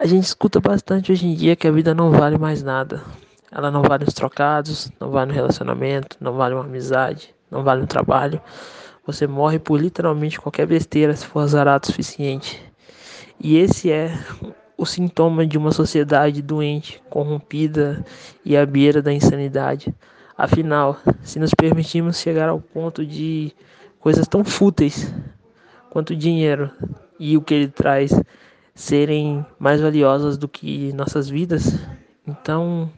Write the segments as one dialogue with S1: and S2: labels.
S1: A gente escuta bastante hoje em dia que a vida não vale mais nada. Ela não vale os trocados, não vale um relacionamento, não vale uma amizade, não vale um trabalho. Você morre por literalmente qualquer besteira se for azarado o suficiente. E esse é o sintoma de uma sociedade doente, corrompida e à beira da insanidade. Afinal, se nos permitirmos chegar ao ponto de coisas tão fúteis quanto o dinheiro e o que ele traz serem mais valiosas do que nossas vidas, então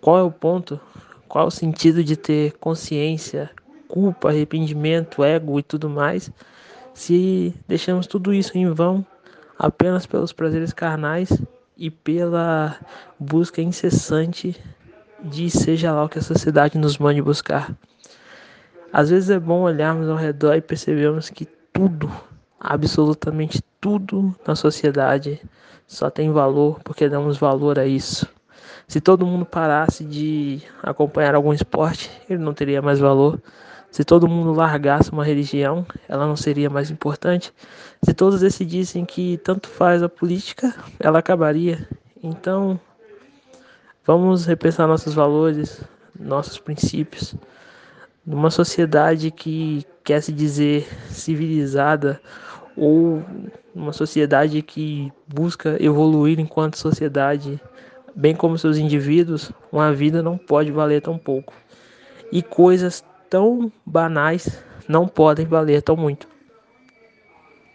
S1: qual é o ponto? Qual é o sentido de ter consciência, culpa, arrependimento, ego e tudo mais, se deixamos tudo isso em vão apenas pelos prazeres carnais e pela busca incessante de seja lá o que a sociedade nos mande buscar. Às vezes é bom olharmos ao redor e percebermos que tudo, absolutamente tudo na sociedade só tem valor porque damos valor a isso. Se todo mundo parasse de acompanhar algum esporte, ele não teria mais valor. Se todo mundo largasse uma religião, ela não seria mais importante. Se todos decidissem que tanto faz a política, ela acabaria. Então, vamos repensar nossos valores, nossos princípios. Numa sociedade que quer se dizer civilizada ou uma sociedade que busca evoluir enquanto sociedade, bem como seus indivíduos, uma vida não pode valer tão pouco. E coisas tão banais não podem valer tão muito.